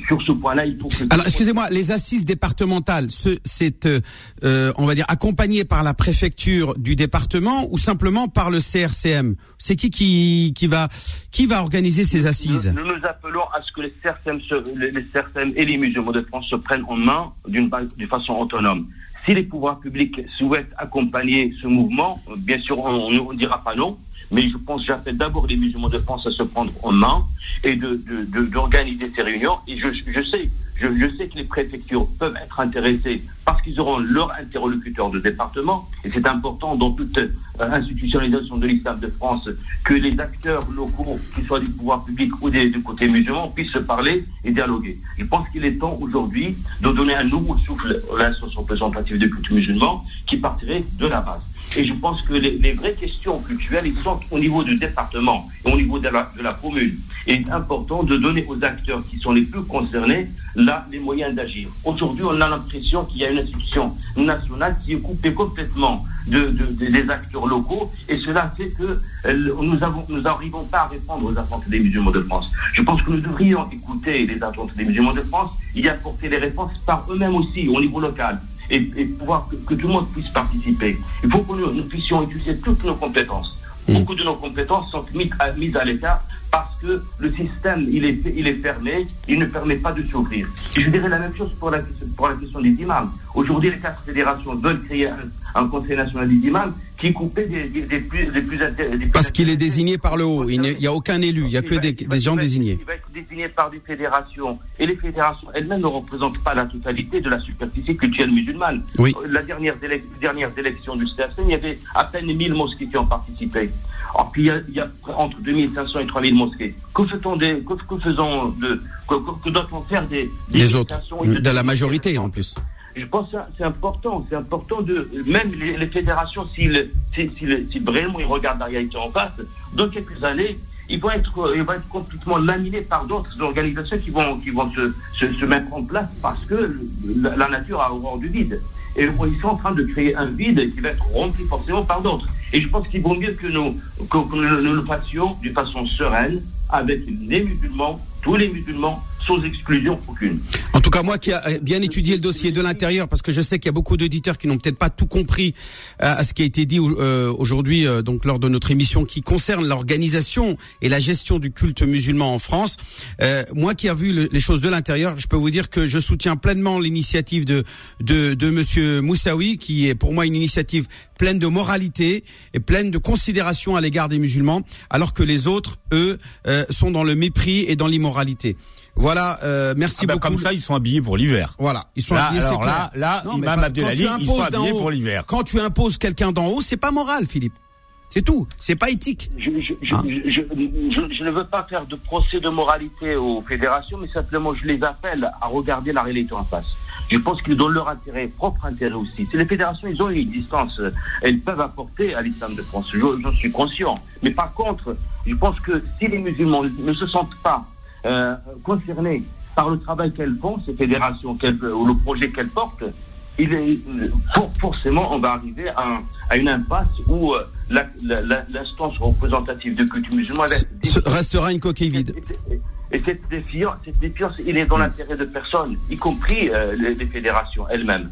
Speaker 4: sur ce point-là, il faut que...
Speaker 3: Alors, excusez-moi, les assises départementales, c'est, euh, on va dire, accompagné par la préfecture du département ou simplement par le CRCM C'est qui, qui qui va qui va organiser ces assises?
Speaker 4: nous, nous, appelons à ce que les CRCM, les, les CRCM et les musulmans de France se prennent en main d'une façon autonome. Si les pouvoirs publics souhaitent accompagner ce mouvement, bien sûr, on ne dira pas non, mais je pense, j'appelle d'abord les musulmans de France à se prendre en main et d'organiser de, ces réunions. Et je, sais, je, sais que les préfectures peuvent être intéressées parce qu'ils auront leur interlocuteur de département. Et c'est important dans toute euh, institutionnalisation de l'islam de France que les acteurs locaux, qu'ils soient du pouvoir public ou des, du côté musulman, puissent se parler et dialoguer. Je pense qu'il est temps aujourd'hui de donner un nouveau souffle à l'instance représentative des cultes musulmans qui partirait de la base. Et je pense que les, vraies questions culturelles, ils sont au niveau du département au niveau de la, commune. Il est important de donner aux acteurs qui sont les plus concernés, là, les moyens d'agir. Aujourd'hui, on a l'impression qu'il y a une institution nationale qui est coupée complètement de, de, de des acteurs locaux, et cela fait que euh, nous avons, n'arrivons pas à répondre aux attentes des musulmans de France. Je pense que nous devrions écouter les attentes des musulmans de France et y apporter les réponses par eux-mêmes aussi, au niveau local et, et pouvoir que, que, tout le monde puisse participer. Il faut que nous, nous puissions utiliser toutes nos compétences. Mmh. Beaucoup de nos compétences sont mises à, mises à l'écart parce que le système, il est, il est fermé, il ne permet pas de s'ouvrir. Et je dirais la même chose pour la, pour la question des imams. Aujourd'hui, les quatre fédérations veulent créer un, un conseil national des imams qui coupé des, des, des plus, des plus, des plus
Speaker 3: Parce qu'il est désigné par le haut. Il n'y a aucun élu. Il n'y a que des, des gens désignés.
Speaker 4: Il va être désigné par des fédérations. Et les fédérations elles-mêmes ne représentent pas la totalité de la superficie culturelle musulmane.
Speaker 3: Oui.
Speaker 4: La dernière, dernière élection du CFC, il y avait à peine 1000 mosquées qui ont participé. Alors, puis il y, a, il y a entre 2500 et 3000 mosquées. Que fait-on des, que, que faisons de, que, que, que doit-on faire des, des
Speaker 3: autres, de, de la majorité en plus
Speaker 4: je pense que c'est important, c'est important de même les, fédérations, s'ils si, si, si, vraiment ils regardent la réalité en face, dans quelques années, ils vont être, ils vont être complètement laminés par d'autres organisations qui vont, qui vont se, se, se, mettre en place parce que la, la nature a horreur du vide. Et ils sont en train de créer un vide qui va être rempli forcément par d'autres. Et je pense qu'il vaut mieux que nous, que, nous, le fassions d'une façon sereine, avec les musulmans, tous les musulmans, sans exclusion aucune.
Speaker 3: En tout cas, moi qui ai bien étudié le dossier de l'intérieur, parce que je sais qu'il y a beaucoup d'auditeurs qui n'ont peut-être pas tout compris euh, à ce qui a été dit euh, aujourd'hui, euh, donc lors de notre émission, qui concerne l'organisation et la gestion du culte musulman en France. Euh, moi qui ai vu le, les choses de l'intérieur, je peux vous dire que je soutiens pleinement l'initiative de, de de Monsieur Moussaoui, qui est pour moi une initiative pleine de moralité et pleine de considération à l'égard des musulmans, alors que les autres, eux, euh, sont dans le mépris et dans l'immoralité. Voilà, euh, merci
Speaker 2: ah bah
Speaker 3: beaucoup.
Speaker 2: Comme ça, ils sont habillés pour l'hiver.
Speaker 3: Voilà, ils sont
Speaker 2: là,
Speaker 3: habillés.
Speaker 2: Alors là, là, non, Imam Abdelali, ils sont habillés
Speaker 3: haut,
Speaker 2: pour l'hiver.
Speaker 3: Quand tu imposes quelqu'un d'en haut, c'est pas moral, Philippe. C'est tout. C'est pas éthique.
Speaker 4: Je, je, hein je, je, ne veux pas faire de procès de moralité aux fédérations, mais simplement je les appelle à regarder la réalité en face. Je pense qu'ils ont leur intérêt, propre intérêt aussi. Si les fédérations, ils ont une distance, elles peuvent apporter à l'islam de France. J'en suis conscient. Mais par contre, je pense que si les musulmans ne se sentent pas euh, concernés par le travail qu'elles font, ces fédérations, ou le projet qu'elles portent, il est, forcément, on va arriver à, à une impasse où euh, l'instance représentative de culture musulmane
Speaker 3: restera une coquille vide.
Speaker 4: Et, cette, défiance, cette défiance, il est dans l'intérêt de personne, y compris euh, les, les, fédérations elles-mêmes.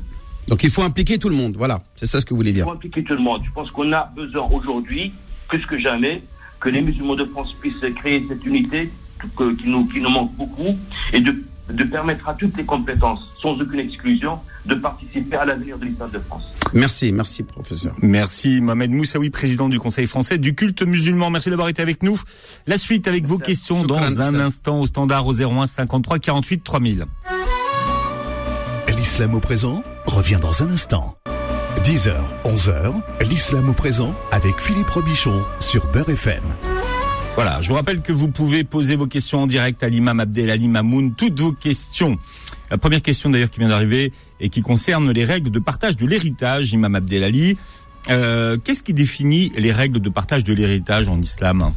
Speaker 3: Donc il faut impliquer tout le monde, voilà, c'est ça ce que vous voulez dire.
Speaker 4: Il faut impliquer tout le monde. Je pense qu'on a besoin aujourd'hui, plus que jamais, que les musulmans de France puissent créer cette unité qui, nous, qui nous manque beaucoup et de, de permettre à toutes les compétences, sans aucune exclusion, de participer à l'avenir de l'État de France.
Speaker 3: Merci, merci professeur.
Speaker 2: Merci Mohamed Moussaoui, président du Conseil français du culte musulman. Merci d'avoir été avec nous. La suite avec vos questions dans un instant au standard au 01 53 48 3000.
Speaker 1: L'islam au présent revient dans un instant. 10h, 11h, l'islam au présent avec Philippe Robichon sur Beurre FM.
Speaker 2: Voilà, je vous rappelle que vous pouvez poser vos questions en direct à l'imam Abdelali Mamoun, toutes vos questions. La première question d'ailleurs qui vient d'arriver et qui concerne les règles de partage de l'héritage, imam Abdelali. Euh, Qu'est-ce qui définit les règles de partage de l'héritage en islam?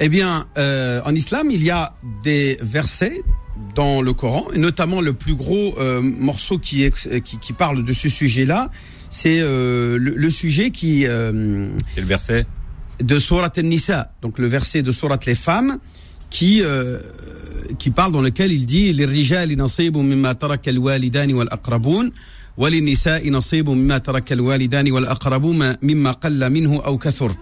Speaker 3: Eh bien, euh, en islam, il y a des versets dans le Coran, et notamment le plus gros euh, morceau qui, est, qui, qui, parle de ce sujet-là, c'est euh, le, le, sujet qui... Euh,
Speaker 2: Quel verset?
Speaker 3: de Surat An-Nisa, donc le verset de Surat les femmes, qui euh, qui parle dans lequel il dit les rijal نصيب مما ترك الوالدان والأقربون وللنساء نصيب مما ترك الوالدان والأقربون مما قل منه أو كثر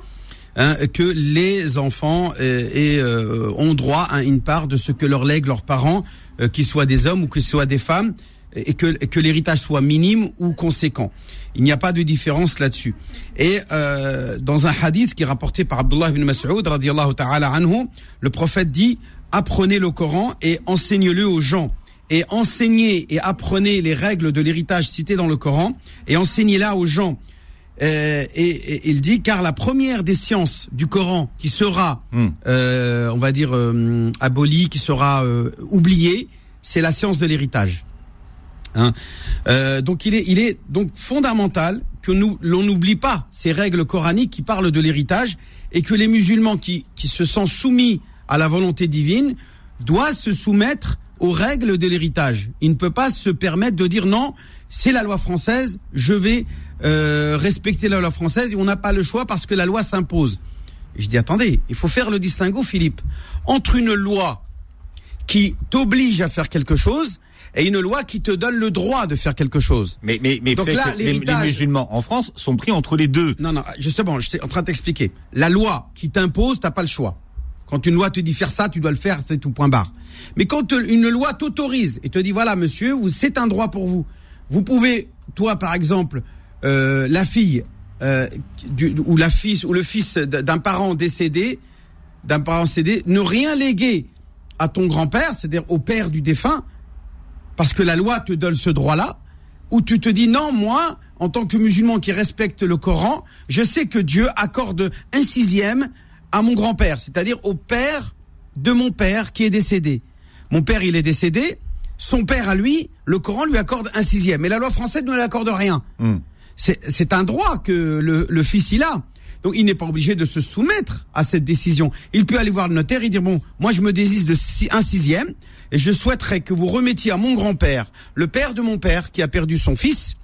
Speaker 3: Hein, que les enfants euh, et, euh, ont droit à une part de ce que leur lèguent leurs parents, euh, qu'ils soient des hommes ou qu'ils soient des femmes, et que, que l'héritage soit minime ou conséquent. Il n'y a pas de différence là-dessus. Et euh, dans un hadith qui est rapporté par Abdullah ibn Mas'ud, ta'ala anhu, le prophète dit apprenez le Coran et enseignez-le aux gens. Et enseignez et apprenez les règles de l'héritage citées dans le Coran et enseignez-la aux gens. Euh, et, et, il dit car la première des sciences du Coran qui sera, mm. euh, on va dire, euh, abolie, qui sera euh, oubliée, c'est la science de l'héritage. Hein. Euh, donc il est, il est donc fondamental que nous l'on n'oublie pas ces règles coraniques qui parlent de l'héritage et que les musulmans qui, qui se sont soumis à la volonté divine doivent se soumettre aux règles de l'héritage. Il ne peut pas se permettre de dire non, c'est la loi française, je vais euh, respecter la loi française et on n'a pas le choix parce que la loi s'impose. Je dis attendez, il faut faire le distinguo, Philippe, entre une loi qui t'oblige à faire quelque chose et une loi qui te donne le droit de faire quelque chose.
Speaker 2: Mais, mais, mais Donc là, les, les, musulmans en France sont pris entre les deux.
Speaker 3: Non, non, justement, je suis en train de t'expliquer. La loi qui t'impose, t'as pas le choix. Quand une loi te dit faire ça, tu dois le faire, c'est tout point barre. Mais quand une loi t'autorise et te dit voilà, monsieur, vous c'est un droit pour vous. Vous pouvez, toi par exemple, euh, la fille euh, du, ou la fille ou le fils d'un parent décédé, d'un parent décédé, ne rien léguer à ton grand-père, c'est-à-dire au père du défunt, parce que la loi te donne ce droit-là, où tu te dis non, moi, en tant que musulman qui respecte le Coran, je sais que Dieu accorde un sixième à mon grand-père, c'est-à-dire au père de mon père qui est décédé. Mon père, il est décédé, son père à lui, le Coran lui accorde un sixième, mais la loi française ne lui accorde rien. Hmm. C'est un droit que le, le fils il a. Donc il n'est pas obligé de se soumettre à cette décision. Il peut aller voir le notaire et dire bon, moi je me désiste de un sixième et je souhaiterais que vous remettiez à mon grand-père, le père de mon père qui a perdu son fils,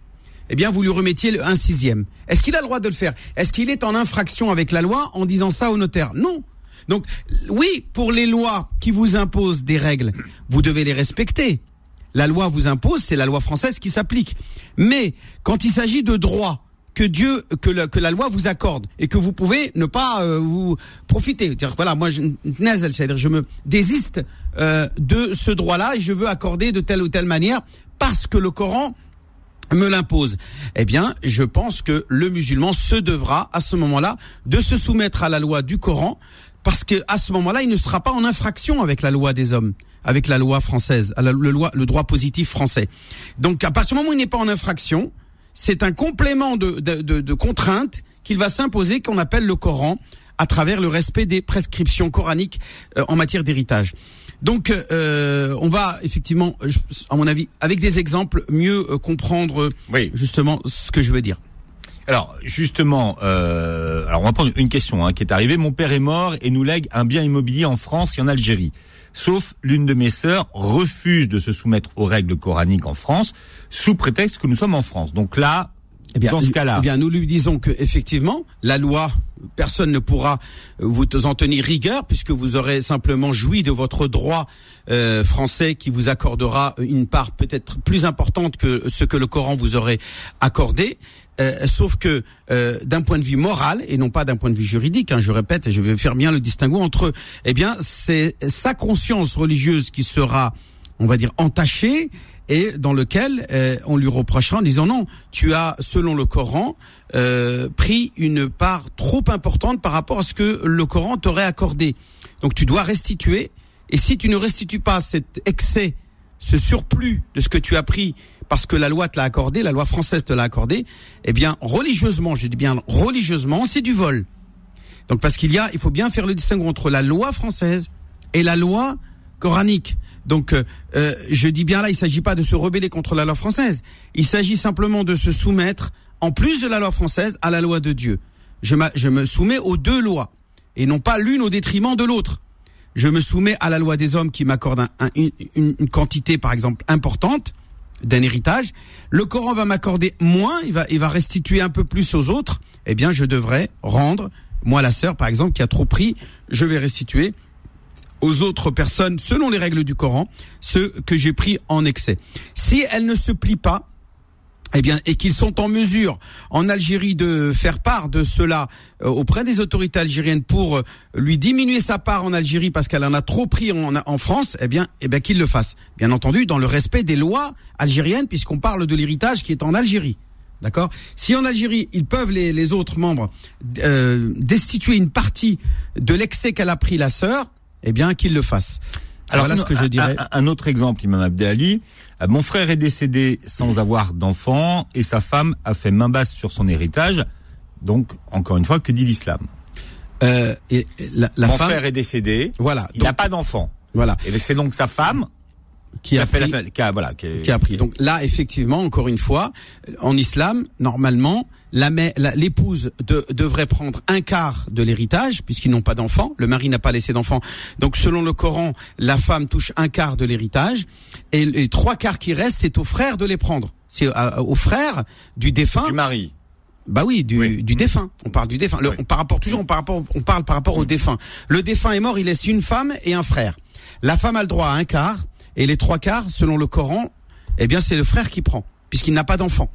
Speaker 3: eh bien vous lui remettiez le un sixième. Est-ce qu'il a le droit de le faire? Est-ce qu'il est en infraction avec la loi en disant ça au notaire? Non. Donc oui, pour les lois qui vous imposent des règles, vous devez les respecter. La loi vous impose, c'est la loi française qui s'applique. Mais quand il s'agit de droits que Dieu, que, la, que la loi vous accorde et que vous pouvez ne pas euh, vous profiter. Dire voilà, moi je c'est-à-dire je me désiste euh, de ce droit-là et je veux accorder de telle ou telle manière parce que le Coran me l'impose. Eh bien, je pense que le musulman se devra à ce moment-là de se soumettre à la loi du Coran parce que à ce moment-là, il ne sera pas en infraction avec la loi des hommes avec la loi française, le, loi, le droit positif français. Donc à partir du moment où il n'est pas en infraction, c'est un complément de, de, de, de contrainte qu'il va s'imposer qu'on appelle le Coran à travers le respect des prescriptions coraniques euh, en matière d'héritage. Donc, euh, on va effectivement, à mon avis, avec des exemples, mieux euh, comprendre
Speaker 2: oui.
Speaker 3: justement ce que je veux dire.
Speaker 2: Alors justement, euh, alors on va prendre une question hein, qui est arrivée. Mon père est mort et nous lègue un bien immobilier en France et en Algérie. Sauf l'une de mes sœurs refuse de se soumettre aux règles coraniques en France sous prétexte que nous sommes en France. Donc là,
Speaker 3: eh bien,
Speaker 2: dans ce cas-là,
Speaker 3: eh bien, nous lui disons que effectivement, la loi, personne ne pourra vous en tenir rigueur puisque vous aurez simplement joui de votre droit euh, français qui vous accordera une part peut-être plus importante que ce que le Coran vous aurait accordé. Euh, sauf que euh, d'un point de vue moral et non pas d'un point de vue juridique, hein, je répète et je vais faire bien le distinguo entre, eh bien, c'est sa conscience religieuse qui sera, on va dire, entachée et dans lequel euh, on lui reprochera en disant non, tu as, selon le Coran, euh, pris une part trop importante par rapport à ce que le Coran t'aurait accordé. Donc tu dois restituer, et si tu ne restitues pas cet excès, ce surplus de ce que tu as pris, parce que la loi te l'a accordé, la loi française te l'a accordé, eh bien religieusement, je dis bien religieusement, c'est du vol. Donc parce qu'il y a, il faut bien faire le distinguo entre la loi française et la loi coranique. Donc, euh, euh, je dis bien là, il ne s'agit pas de se rebeller contre la loi française. Il s'agit simplement de se soumettre, en plus de la loi française, à la loi de Dieu. Je, je me soumets aux deux lois, et non pas l'une au détriment de l'autre. Je me soumets à la loi des hommes qui m'accorde une, une, quantité, par exemple, importante d'un héritage. Le Coran va m'accorder moins, il va, il va restituer un peu plus aux autres. Eh bien, je devrais rendre, moi la sœur, par exemple, qui a trop pris, je vais restituer aux autres personnes, selon les règles du Coran, ce que j'ai pris en excès. Si elles ne se plient pas, eh bien, et qu'ils sont en mesure en Algérie de faire part de cela euh, auprès des autorités algériennes pour euh, lui diminuer sa part en Algérie parce qu'elle en a trop pris en, en France, eh bien, eh bien qu'ils le fassent. Bien entendu, dans le respect des lois algériennes, puisqu'on parle de l'héritage qui est en Algérie. D'accord? Si en Algérie, ils peuvent, les, les autres membres, euh, destituer une partie de l'excès qu'elle a pris la sœur, eh bien qu'il le fasse.
Speaker 2: Alors voilà ce que je dirais. Un, autre exemple, Imam Abdelali. Euh, mon frère est décédé sans avoir d'enfant et sa femme a fait main basse sur son héritage. Donc, encore une fois, que dit l'islam
Speaker 3: euh, et la,
Speaker 2: Mon frère est décédé.
Speaker 3: Voilà.
Speaker 2: Il n'a pas d'enfant.
Speaker 3: Voilà.
Speaker 2: Et c'est donc sa femme
Speaker 3: qui a, pris,
Speaker 2: qui a, voilà,
Speaker 3: qui, a pris. Donc là, effectivement, encore une fois, en islam, normalement, l'épouse de, devrait prendre un quart de l'héritage puisqu'ils n'ont pas d'enfants. Le mari n'a pas laissé d'enfants. Donc selon le Coran, la femme touche un quart de l'héritage et les trois quarts qui restent, c'est au frère de les prendre. C'est au frère du défunt.
Speaker 2: Du mari.
Speaker 3: Bah oui, du, du défunt. On parle du défunt. Le, on, par rapport toujours, on, par rapport, on parle par rapport au défunt. Le défunt est mort, il laisse une femme et un frère. La femme a le droit à un quart et les trois quarts, selon le Coran, eh bien c'est le frère qui prend, puisqu'il n'a pas d'enfant.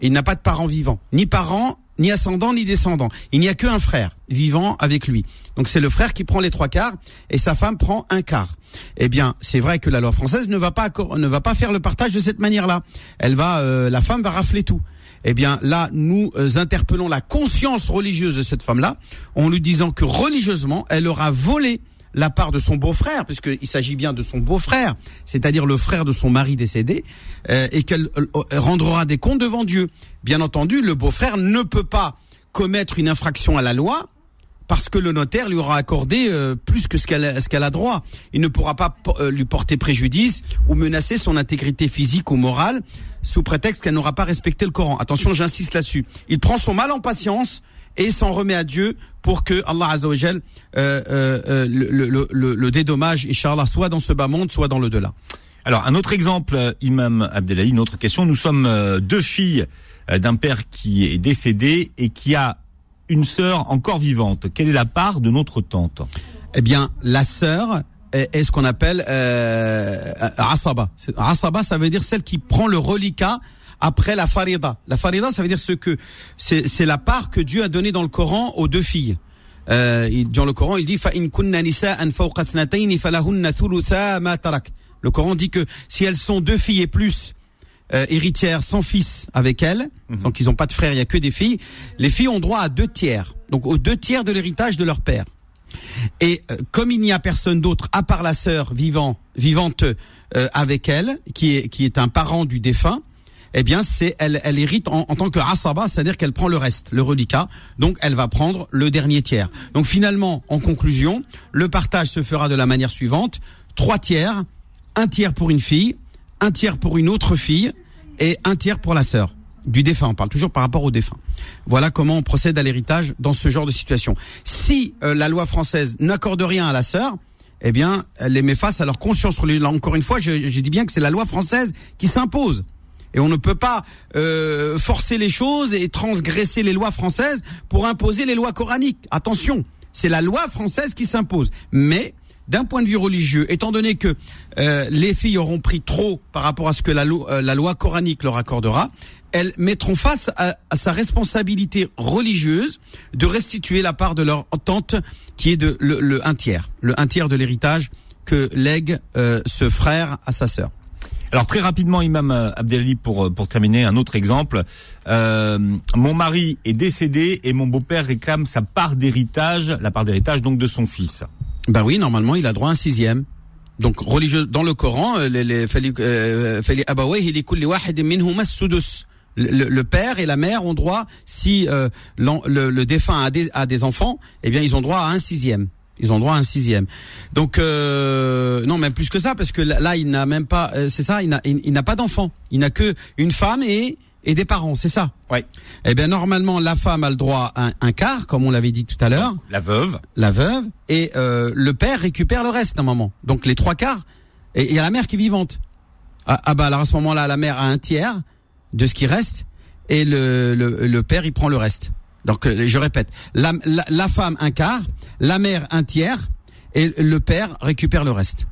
Speaker 3: Il n'a pas de parents vivants, ni parents, ni ascendants, ni descendants. Il n'y a qu'un frère vivant avec lui. Donc c'est le frère qui prend les trois quarts et sa femme prend un quart. Eh bien, c'est vrai que la loi française ne va pas ne va pas faire le partage de cette manière-là. Elle va, euh, la femme va rafler tout. Eh bien, là, nous euh, interpellons la conscience religieuse de cette femme-là en lui disant que religieusement, elle aura volé la part de son beau-frère, puisqu'il s'agit bien de son beau-frère, c'est-à-dire le frère de son mari décédé, euh, et qu'elle euh, rendra des comptes devant Dieu. Bien entendu, le beau-frère ne peut pas commettre une infraction à la loi parce que le notaire lui aura accordé euh, plus que ce qu'elle a droit. Il ne pourra pas lui porter préjudice ou menacer son intégrité physique ou morale sous prétexte qu'elle n'aura pas respecté le Coran. Attention, j'insiste là-dessus. Il prend son mal en patience et s'en remet à Dieu pour que Allah Azzawajal euh, euh, euh, le, le, le, le dédommage, Inch'Allah, soit dans ce bas monde, soit dans le delà.
Speaker 2: Alors, un autre exemple, Imam Abdelali, une autre question. Nous sommes deux filles d'un père qui est décédé et qui a une sœur encore vivante. Quelle est la part de notre tante?
Speaker 3: Eh bien, la sœur est, ce qu'on appelle euh, Asaba. Asaba, ça veut dire celle qui prend le reliquat après la farida. La farida, ça veut dire ce que c'est la part que Dieu a donnée dans le Coran aux deux filles. Euh, dans le Coran, il dit Le Coran dit que si elles sont deux filles et plus euh, héritières sans fils avec elles, mhm. donc ils n'ont pas de frères, il y a que des filles, les filles ont droit à deux tiers, donc aux deux tiers de l'héritage de leur père. Et euh, comme il n'y a personne d'autre à part la sœur vivant, vivante euh, avec elle, qui est qui est un parent du défunt, eh bien, c'est elle, elle hérite en, tant que asaba, c'est-à-dire qu'elle prend le reste, le reliquat. Donc, elle va prendre le dernier tiers. Donc, finalement, en conclusion, le partage se fera de la manière suivante trois tiers, un tiers pour une fille, un tiers pour une autre fille et un tiers pour la sœur. du défunt. On parle toujours par rapport au défunt. Voilà comment on procède à l'héritage dans ce genre de situation. Si euh, la loi française n'accorde rien à la sœur, eh bien, elle les met face à leur conscience religieuse. Encore une fois, je, je dis bien que c'est la loi française qui s'impose. Et on ne peut pas euh, forcer les choses et transgresser les lois françaises pour imposer les lois coraniques. Attention, c'est la loi française qui s'impose. Mais d'un point de vue religieux, étant donné que euh, les filles auront pris trop par rapport à ce que la, loi, euh, coranique leur accordera, elles mettront face à, sa responsabilité religieuse de restituer la part de leur tante qui est de le, un tiers, le un tiers de l'héritage que lègue ce frère à sa sœur.
Speaker 2: Alors très rapidement, Imam Abdelali, pour pour terminer, un autre exemple. Euh, mon mari est décédé et mon beau-père réclame sa part d'héritage, la part d'héritage donc de son fils.
Speaker 3: Ben oui, normalement, il a droit à un sixième. Donc religieux dans le Coran, euh, le, le, père et la mère ont droit, si euh, le, le, défunt a des, a des enfants, eh bien ils ont droit à un sixième. Ils ont droit à un sixième. Donc euh, non, même plus que ça, parce que là, il n'a même pas. Euh, c'est ça, il n'a, il, il n'a pas d'enfant. Il n'a que une femme et et des parents, c'est ça?
Speaker 2: Oui.
Speaker 3: Eh bien normalement, la femme a le droit à un, un quart, comme on l'avait dit tout à l'heure.
Speaker 2: La veuve.
Speaker 3: La veuve et euh, le père récupère le reste normalement. Donc les trois quarts. Et il y a la mère qui est vivante. Ah, ah bah alors à ce moment-là, la mère a un tiers de ce qui reste et le, le, le père il prend le reste. Donc euh, je répète, la, femme un quart, la mère un tiers et le père récupère le reste.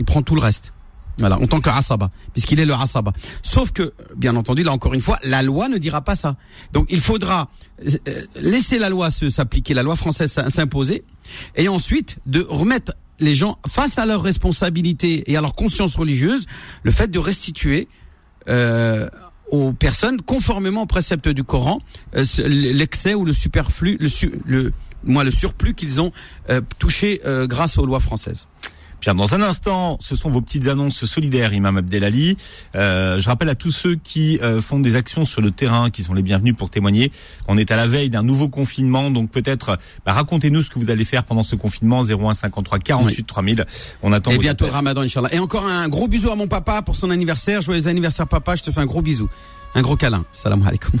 Speaker 3: Il prend tout le reste. Voilà, en tant que asaba, puisqu'il est le asaba. Sauf que, bien entendu, là encore une fois, la loi ne dira pas ça. Donc il faudra euh, laisser la loi s'appliquer, la loi française s'imposer, et ensuite de remettre les gens face à leurs responsabilités et à leur conscience religieuse, le fait de restituer euh, aux personnes, conformément au précepte du Coran, euh, l'excès ou le superflu, le, le, moi, le surplus qu'ils ont euh, touché euh, grâce aux lois françaises.
Speaker 2: Bien, dans un instant, ce sont vos petites annonces solidaires, Imam Abdelali. Euh, je rappelle à tous ceux qui euh, font des actions sur le terrain, qui sont les bienvenus pour témoigner, qu'on est à la veille d'un nouveau confinement. Donc peut-être, bah, racontez-nous ce que vous allez faire pendant ce confinement. 01 53 48 oui. 3000. On attend.
Speaker 3: Et bientôt le Ramadan, Inch'Allah. Et encore un gros bisou à mon papa pour son anniversaire. Joyeux anniversaire, papa. Je te fais un gros bisou. Un gros câlin. Salam alaikum.